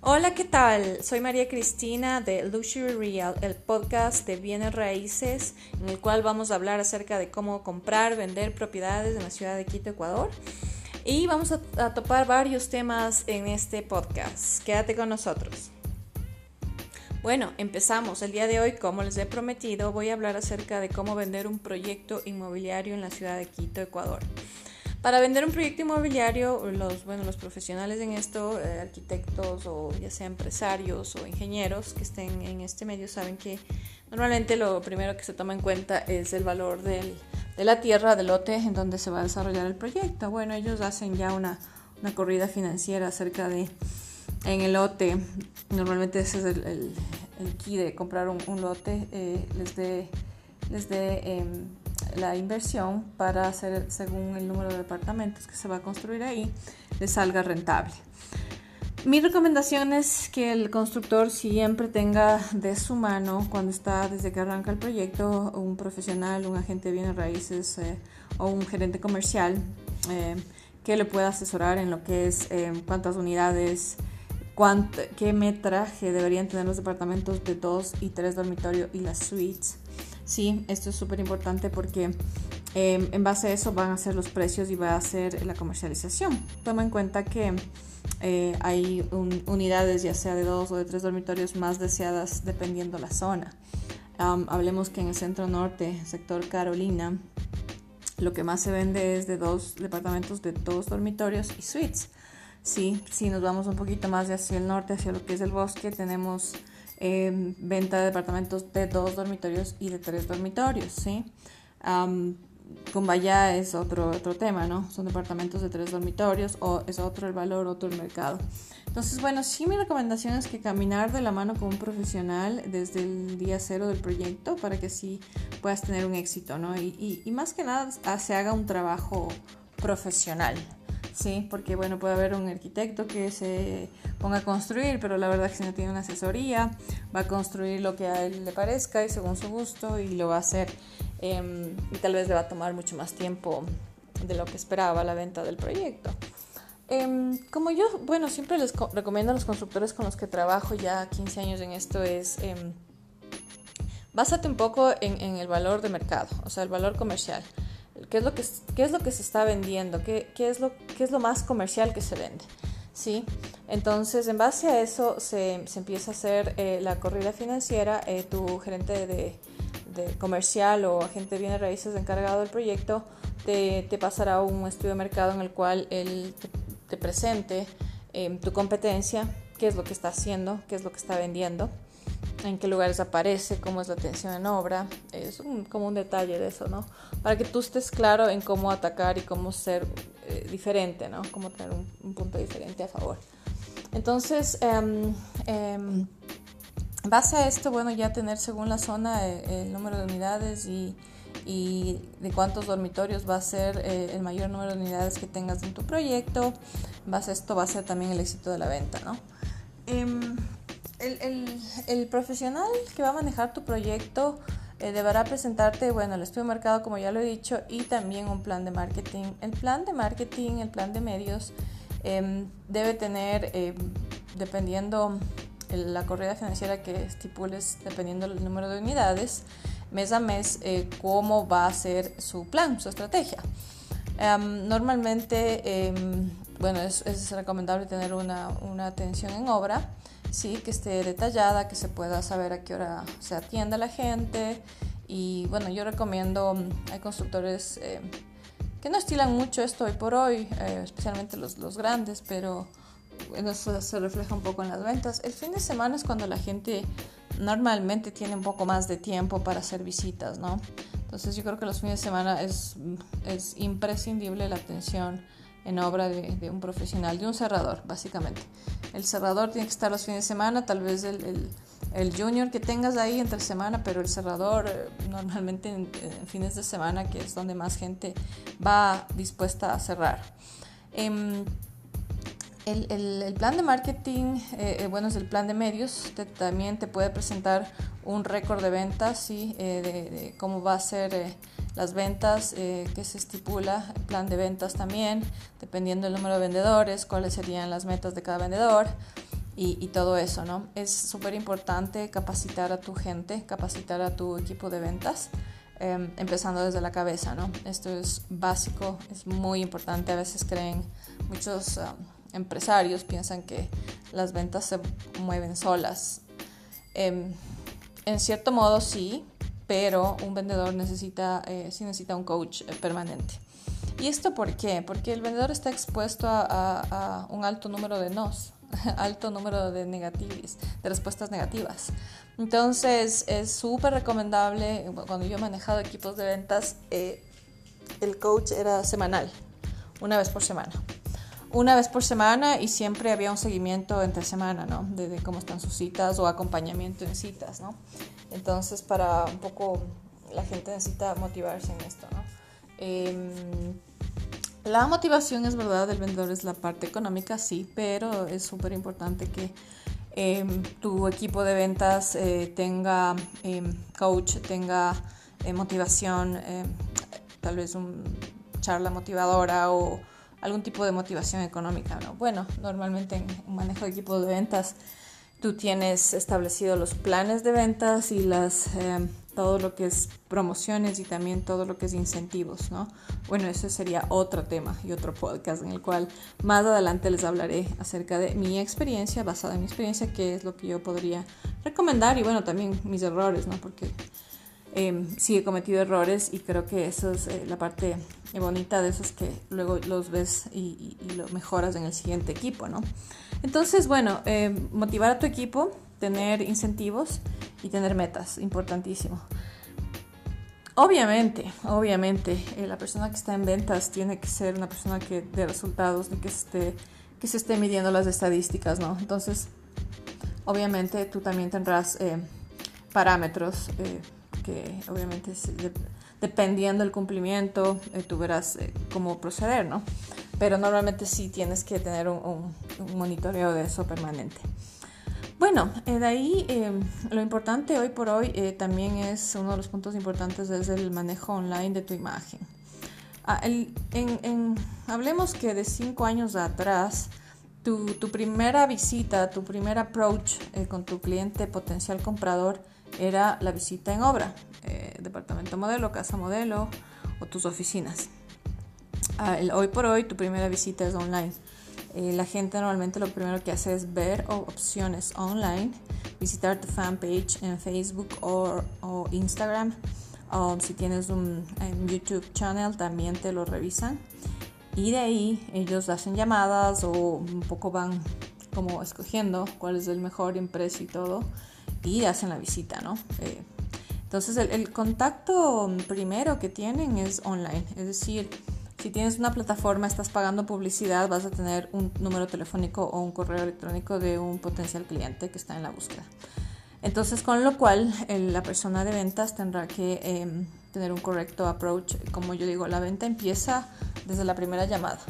Hola, ¿qué tal? Soy María Cristina de Luxury Real, el podcast de bienes raíces, en el cual vamos a hablar acerca de cómo comprar, vender propiedades en la ciudad de Quito, Ecuador. Y vamos a, a topar varios temas en este podcast. Quédate con nosotros. Bueno, empezamos. El día de hoy, como les he prometido, voy a hablar acerca de cómo vender un proyecto inmobiliario en la ciudad de Quito, Ecuador. Para vender un proyecto inmobiliario, los, bueno, los profesionales en esto, eh, arquitectos o ya sea empresarios o ingenieros que estén en este medio, saben que normalmente lo primero que se toma en cuenta es el valor del, de la tierra, del lote en donde se va a desarrollar el proyecto. Bueno, ellos hacen ya una, una corrida financiera acerca de en el lote, normalmente ese es el, el, el key de comprar un, lote, eh, les dé les dé eh, la inversión para hacer según el número de departamentos que se va a construir ahí, les salga rentable. Mi recomendación es que el constructor siempre tenga de su mano, cuando está desde que arranca el proyecto, un profesional, un agente de bienes raíces eh, o un gerente comercial eh, que le pueda asesorar en lo que es eh, cuántas unidades, qué metraje deberían tener los departamentos de dos y tres dormitorios y las suites. Sí, esto es súper importante porque eh, en base a eso van a ser los precios y va a ser la comercialización. Toma en cuenta que eh, hay un, unidades ya sea de dos o de tres dormitorios más deseadas dependiendo la zona. Um, hablemos que en el centro norte, sector Carolina, lo que más se vende es de dos departamentos de dos dormitorios y suites. Sí, si nos vamos un poquito más hacia el norte, hacia lo que es el bosque, tenemos eh, venta de departamentos de dos dormitorios y de tres dormitorios, ¿sí? Um, Cumbaya es otro, otro tema, ¿no? Son departamentos de tres dormitorios o es otro el valor, otro el mercado. Entonces, bueno, sí mi recomendación es que caminar de la mano con un profesional desde el día cero del proyecto para que así puedas tener un éxito, ¿no? Y, y, y más que nada se haga un trabajo profesional, ¿sí? Porque, bueno, puede haber un arquitecto que se ponga a construir, pero la verdad es que si no tiene una asesoría, va a construir lo que a él le parezca y según su gusto y lo va a hacer. Eh, y tal vez le va a tomar mucho más tiempo de lo que esperaba la venta del proyecto. Eh, como yo, bueno, siempre les recomiendo a los constructores con los que trabajo ya 15 años en esto es, eh, básate un poco en, en, el valor de mercado, o sea, el valor comercial. ¿Qué es lo que, qué es lo que se está vendiendo? ¿Qué, qué, es lo, ¿Qué es lo más comercial que se vende? ¿sí? Entonces, en base a eso se, se empieza a hacer eh, la corrida financiera. Eh, tu gerente de, de, comercial o agente de bienes raíces encargado del proyecto te, te, pasará un estudio de mercado en el cual él te, te presente eh, tu competencia, qué es lo que está haciendo, qué es lo que está vendiendo en qué lugares aparece, cómo es la atención en obra, es un, como un detalle de eso, ¿no? Para que tú estés claro en cómo atacar y cómo ser eh, diferente, ¿no? Cómo tener un, un, punto diferente a favor. Entonces, eh, base a esto, bueno, ya tener según la zona eh, el número de unidades y, y, de cuántos dormitorios va a ser eh, el mayor número de unidades que tengas en tu proyecto, base a esto va a ser también el éxito de la venta, ¿no? El, el, el, profesional que va a manejar tu proyecto eh, deberá presentarte, bueno, el estudio de mercado, como ya lo he dicho, y también un plan de marketing. El plan de marketing, el plan de medios, eh, debe tener, eh, dependiendo la corrida financiera que estipules, dependiendo del número de unidades, mes a mes, eh, cómo va a ser su plan, su estrategia. Um, normalmente, bueno, es, es, recomendable tener una, una atención en obra sí, que esté detallada, que se pueda saber a qué hora se atiende a la gente. Y bueno, yo recomiendo, mm, hay constructores eh, que no estilan mucho esto hoy por hoy, eh, especialmente los, los grandes, pero eso se refleja un poco en las ventas. El fin de semana es cuando la gente normalmente tiene un poco más de tiempo para hacer visitas, ¿no? Entonces yo creo que los fines de semana es, es imprescindible la atención en obra de, un profesional, de un cerrador, básicamente. El cerrador tiene que estar los fines de semana, tal vez el, el, junior que tengas ahí entre semana, pero el cerrador eh, normalmente en, fines de semana, que es donde más gente va dispuesta a cerrar. Eh, el, el, plan de marketing, eh, bueno, es el plan de medios, también te puede presentar un récord de ventas. Eh, de, cómo va a ser eh, las ventas eh, que se estipula, el plan de ventas también, dependiendo del número de vendedores, cuáles serían las metas de cada vendedor. y, todo eso, ¿no? Es súper importante capacitar a tu gente, capacitar a tu equipo de ventas, em, empezando desde la cabeza, ¿no? Esto es básico, es muy importante. A veces creen, muchos um, empresarios piensan que las ventas se mueven solas. Em, en cierto modo sí, pero un vendedor necesita, eh, sí necesita un coach eh, permanente. ¿Y esto por qué? Porque el vendedor está expuesto a, a un alto número de nos, alto número de negativas, de respuestas negativas. Entonces es súper recomendable, cuando yo he manejado equipos de ventas, eh, el coach era semanal, una vez por semana. Una vez por semana y siempre había un seguimiento entre semana, ¿no? De, cómo están sus citas o acompañamiento en citas, ¿no? Entonces para un poco la gente necesita motivarse en esto, ¿no? Em, la motivación es verdad del vendedor es la parte económica, sí, pero es súper importante que em, tu equipo de ventas eh, tenga em, coach, tenga eh, motivación, tal vez una charla motivadora o algún tipo de motivación económica. ¿no? Bueno, normalmente en un manejo de equipo de ventas tú tienes establecidos los planes de ventas y las todo lo que es promociones y también todo lo que es incentivos, ¿no? Bueno, ese sería otro tema y otro podcast en el cual más adelante les hablaré acerca de mi experiencia, basada en mi experiencia, qué es lo que yo podría recomendar y bueno, también mis errores, ¿no? Porque eh, sí he cometido errores y creo que eso es eh, la parte bonita de esos que luego los ves y, lo mejoras en el siguiente equipo, ¿no? Entonces, bueno, eh, motivar a tu equipo, tener incentivos y tener metas, importantísimo. Obviamente, obviamente, eh, la persona que está en ventas tiene que ser una persona que de resultados, de que, esté, que se esté midiendo las estadísticas, ¿no? Entonces, obviamente tú también tendrás eh, parámetros eh, que obviamente dependiendo del cumplimiento tú verás cómo proceder, ¿no? Pero normalmente sí tienes que tener un monitoreo de eso permanente. Bueno, eh, de ahí eh, lo importante hoy por hoy eh, también es uno de los puntos importantes es el manejo online de tu imagen. Ah, hablemos que de cinco años atrás, tu primera visita, tu primer approach con tu cliente potencial comprador era la visita en obra, departamento modelo, casa modelo o tus oficinas. Ah, hoy por hoy tu primera visita es online. Eh, la gente normalmente lo primero que hace es ver opciones online, visitar tu fanpage en Facebook o, Instagram. O si tienes un, YouTube channel también te lo revisan. Y de ahí ellos hacen llamadas o un poco van como escogiendo cuál es el mejor impreso y todo. Y hacen la visita, ¿no? Eh, entonces el, el contacto primero que tienen es online. Es decir, si tienes una plataforma, estás pagando publicidad, vas a tener un número telefónico o un correo electrónico de un potencial cliente que está en la búsqueda. Entonces, con lo cual, la persona de ventas tendrá que em, tener un correcto approach. Como yo digo, la venta empieza desde la primera llamada.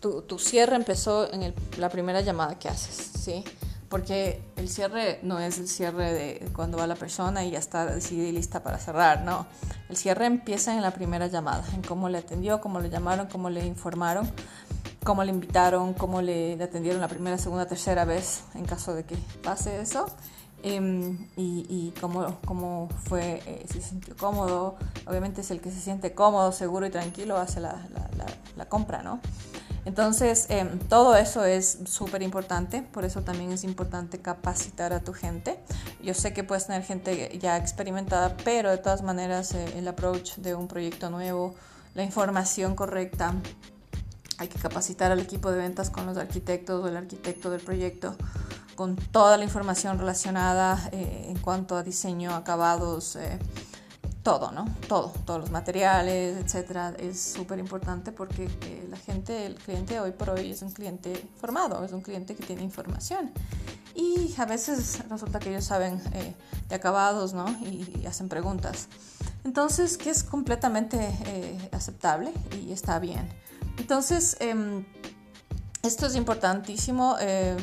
Tu, tu cierre empezó en la primera llamada que haces, ¿sí? Porque el cierre no es el cierre de cuando va la persona y ya está decidida y lista para cerrar, no. El cierre empieza en la primera llamada, en cómo le atendió, cómo le llamaron, cómo le informaron, cómo le invitaron, cómo le, atendieron la primera, segunda, tercera vez en caso de que pase eso. Em, y, cómo, fue, eh, si se sintió cómodo. Obviamente es el que se siente cómodo, seguro y tranquilo hace la compra, ¿no? Entonces, em, todo eso es súper importante, por eso también es importante capacitar a tu gente. Yo sé que puedes tener gente ya experimentada, pero de todas maneras eh, el approach de un proyecto nuevo, la información correcta, hay que capacitar al equipo de ventas con los arquitectos o el arquitecto del proyecto con toda la información relacionada eh, en cuanto a diseño, acabados. Eh, todo, ¿no? Todo, todos los materiales, etcétera, es súper importante porque eh, la gente, el cliente hoy por hoy es un cliente formado, es un cliente que tiene información. Y a veces resulta que ellos saben eh, de acabados, ¿no? Y, hacen preguntas. Entonces, que es completamente eh, aceptable y está bien. Entonces, em, esto es importantísimo,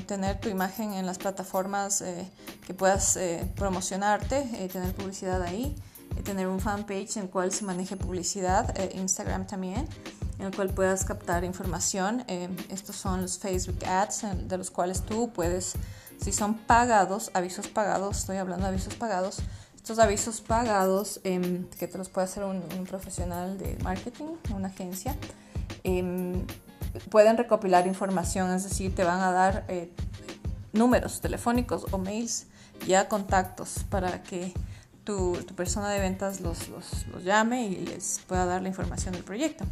tener tu imagen en las plataformas que puedas promocionarte, tener publicidad ahí tener un fanpage en el cual se maneje publicidad, eh, Instagram también. en el cual puedas captar información. Eh, estos son los Facebook Ads, de los cuales tú puedes, si son pagados, avisos pagados, estoy hablando de avisos pagados, estos avisos pagados em, que te los puede hacer un, profesional de marketing, una agencia, em, pueden recopilar información, es decir, te van a dar eh, números telefónicos o mails, ya contactos para que tu, persona de ventas los, llame y les pueda dar la información del proyecto.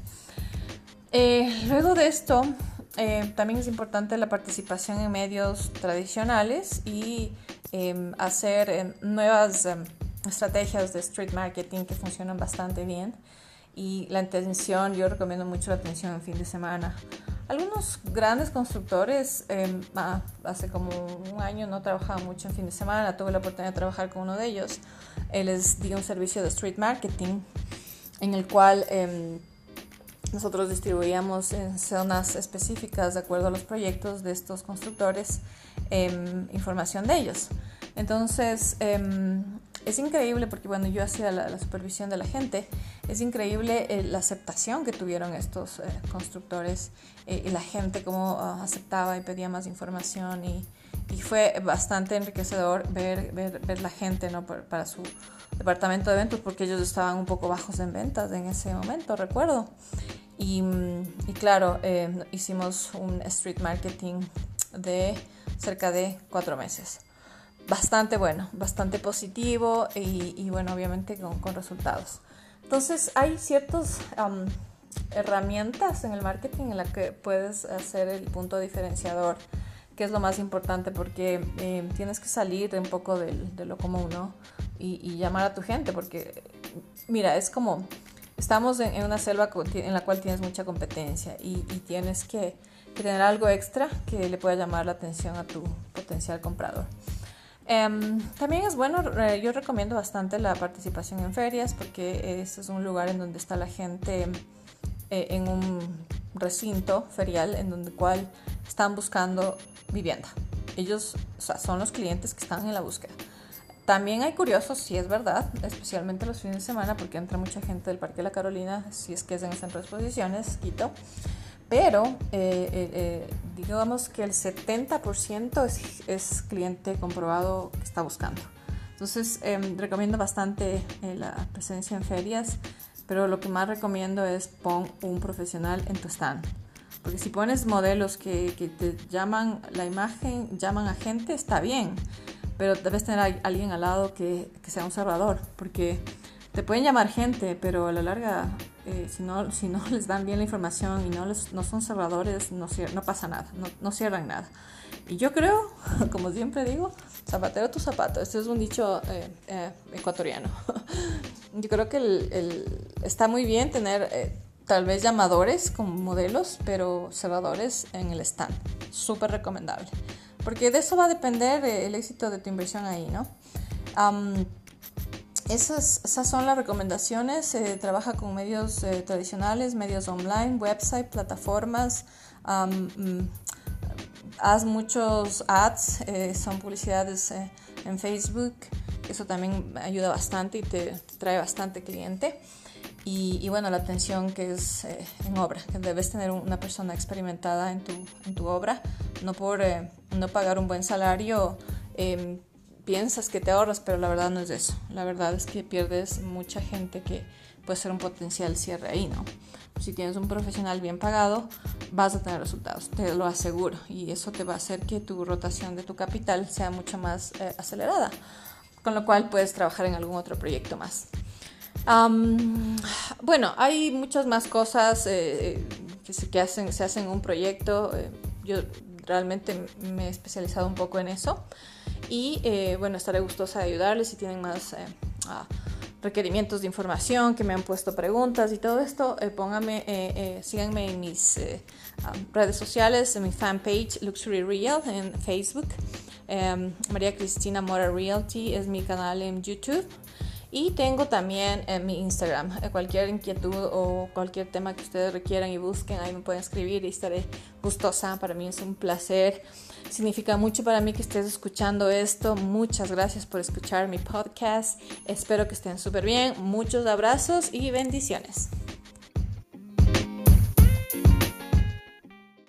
Eh, luego de esto, eh, también es importante la participación en medios tradicionales y em, hacer em, nuevas em, estrategias de street marketing que funcionan bastante bien. Y la atención, yo recomiendo mucho la atención en fin de semana. Algunos grandes constructores, ah, hace como un año no trabajaba mucho en fin de semana, tuve la oportunidad de trabajar con uno de ellos. Él les dio un servicio de street marketing en el cual nosotros distribuíamos en zonas específicas de acuerdo a los proyectos de estos constructores em, información de ellos. Entonces, em, es increíble porque, bueno, yo hacía la, supervisión de la gente, es increíble eh, la aceptación que tuvieron estos eh, constructores eh, y la gente cómo ah, aceptaba y pedía más información y, fue bastante enriquecedor ver, ver, ver la gente ¿no? para su departamento de eventos porque ellos estaban un poco bajos en ventas en ese momento, recuerdo. Y, claro, hicimos un street marketing de cerca de cuatro meses. Bastante bueno, bastante positivo y, bueno, obviamente con, resultados. Entonces hay ciertas herramientas en el marketing en las que puedes hacer el punto diferenciador que es lo más importante porque eh, tienes que salir un poco de, lo común, y, llamar a tu gente, porque mira, es como, estamos en, una selva en la cual tienes mucha competencia y, tienes que, tener algo extra que le pueda llamar la atención a tu potencial comprador. Em, también es bueno, eh, yo recomiendo bastante la participación en ferias porque ese es un lugar en donde está la gente eh, en un recinto ferial en donde cual están buscando vivienda. Ellos son los clientes que están en la búsqueda. También hay curiosos, si es verdad, especialmente los fines de semana, porque entra mucha gente del Parque de la Carolina, si es que es en el centro de exposiciones, Quito. Pero eh, eh, eh, digamos que el 70% es, es, cliente comprobado que está buscando. Entonces em, recomiendo bastante la presencia en ferias, pero lo que más recomiendo es pon un profesional en tu stand. Porque si pones modelos que, que te llaman la imagen, llaman a gente, está bien pero debes tener a alguien al lado que, que, sea un cerrador, porque te pueden llamar gente, pero a la larga, eh, si, no, si no les dan bien la información y no, les, no son cerradores, no, no pasa nada, no, no cierran nada. Y yo creo, como siempre digo, zapatero tu zapato. Este es un dicho eh, eh, ecuatoriano. yo creo que el, el, está muy bien tener tal vez llamadores como modelos, pero cerradores en el stand. Súper recomendable porque de eso va a depender el éxito de tu inversión ahí, ¿no? Esas, esas, son las recomendaciones. Se trabaja con medios eh, tradicionales, medios online, website, plataformas. Mm, haz muchos ads, eh, son publicidades eh, en Facebook. Eso también ayuda bastante y te trae bastante cliente. Y, bueno, la atención que es eh, en obra, que debes tener una persona experimentada en tu, en tu obra, no por eh, no pagar un buen salario. Em, piensas que te ahorras, pero la verdad no es eso. La verdad es que pierdes mucha gente que puede ser un potencial cierre ahí, ¿no? Si tienes un profesional bien pagado, vas a tener resultados, te lo aseguro. Y eso te va a hacer que tu rotación de tu capital sea mucho más eh, acelerada, con lo cual puedes trabajar en algún otro proyecto más bueno, hay muchas más cosas eh, que, se, que hacen, se hacen en un proyecto. Eh, yo realmente me he especializado un poco en eso. Y eh, bueno, estaré gustosa de ayudarles si tienen más requerimientos de información, que me han puesto preguntas y todo esto. pónganme, síganme en mis redes sociales, en mi fanpage Luxury Real en Facebook. Em, María Cristina Mora Realty es mi canal en YouTube. Y tengo también en mi Instagram. Eh, cualquier inquietud o cualquier tema que ustedes requieran y busquen, ahí me pueden escribir y estaré gustosa. Para mí es un placer. Significa mucho para mí que estés escuchando esto. Muchas gracias por escuchar mi podcast. Espero que estén súper bien. Muchos abrazos y bendiciones.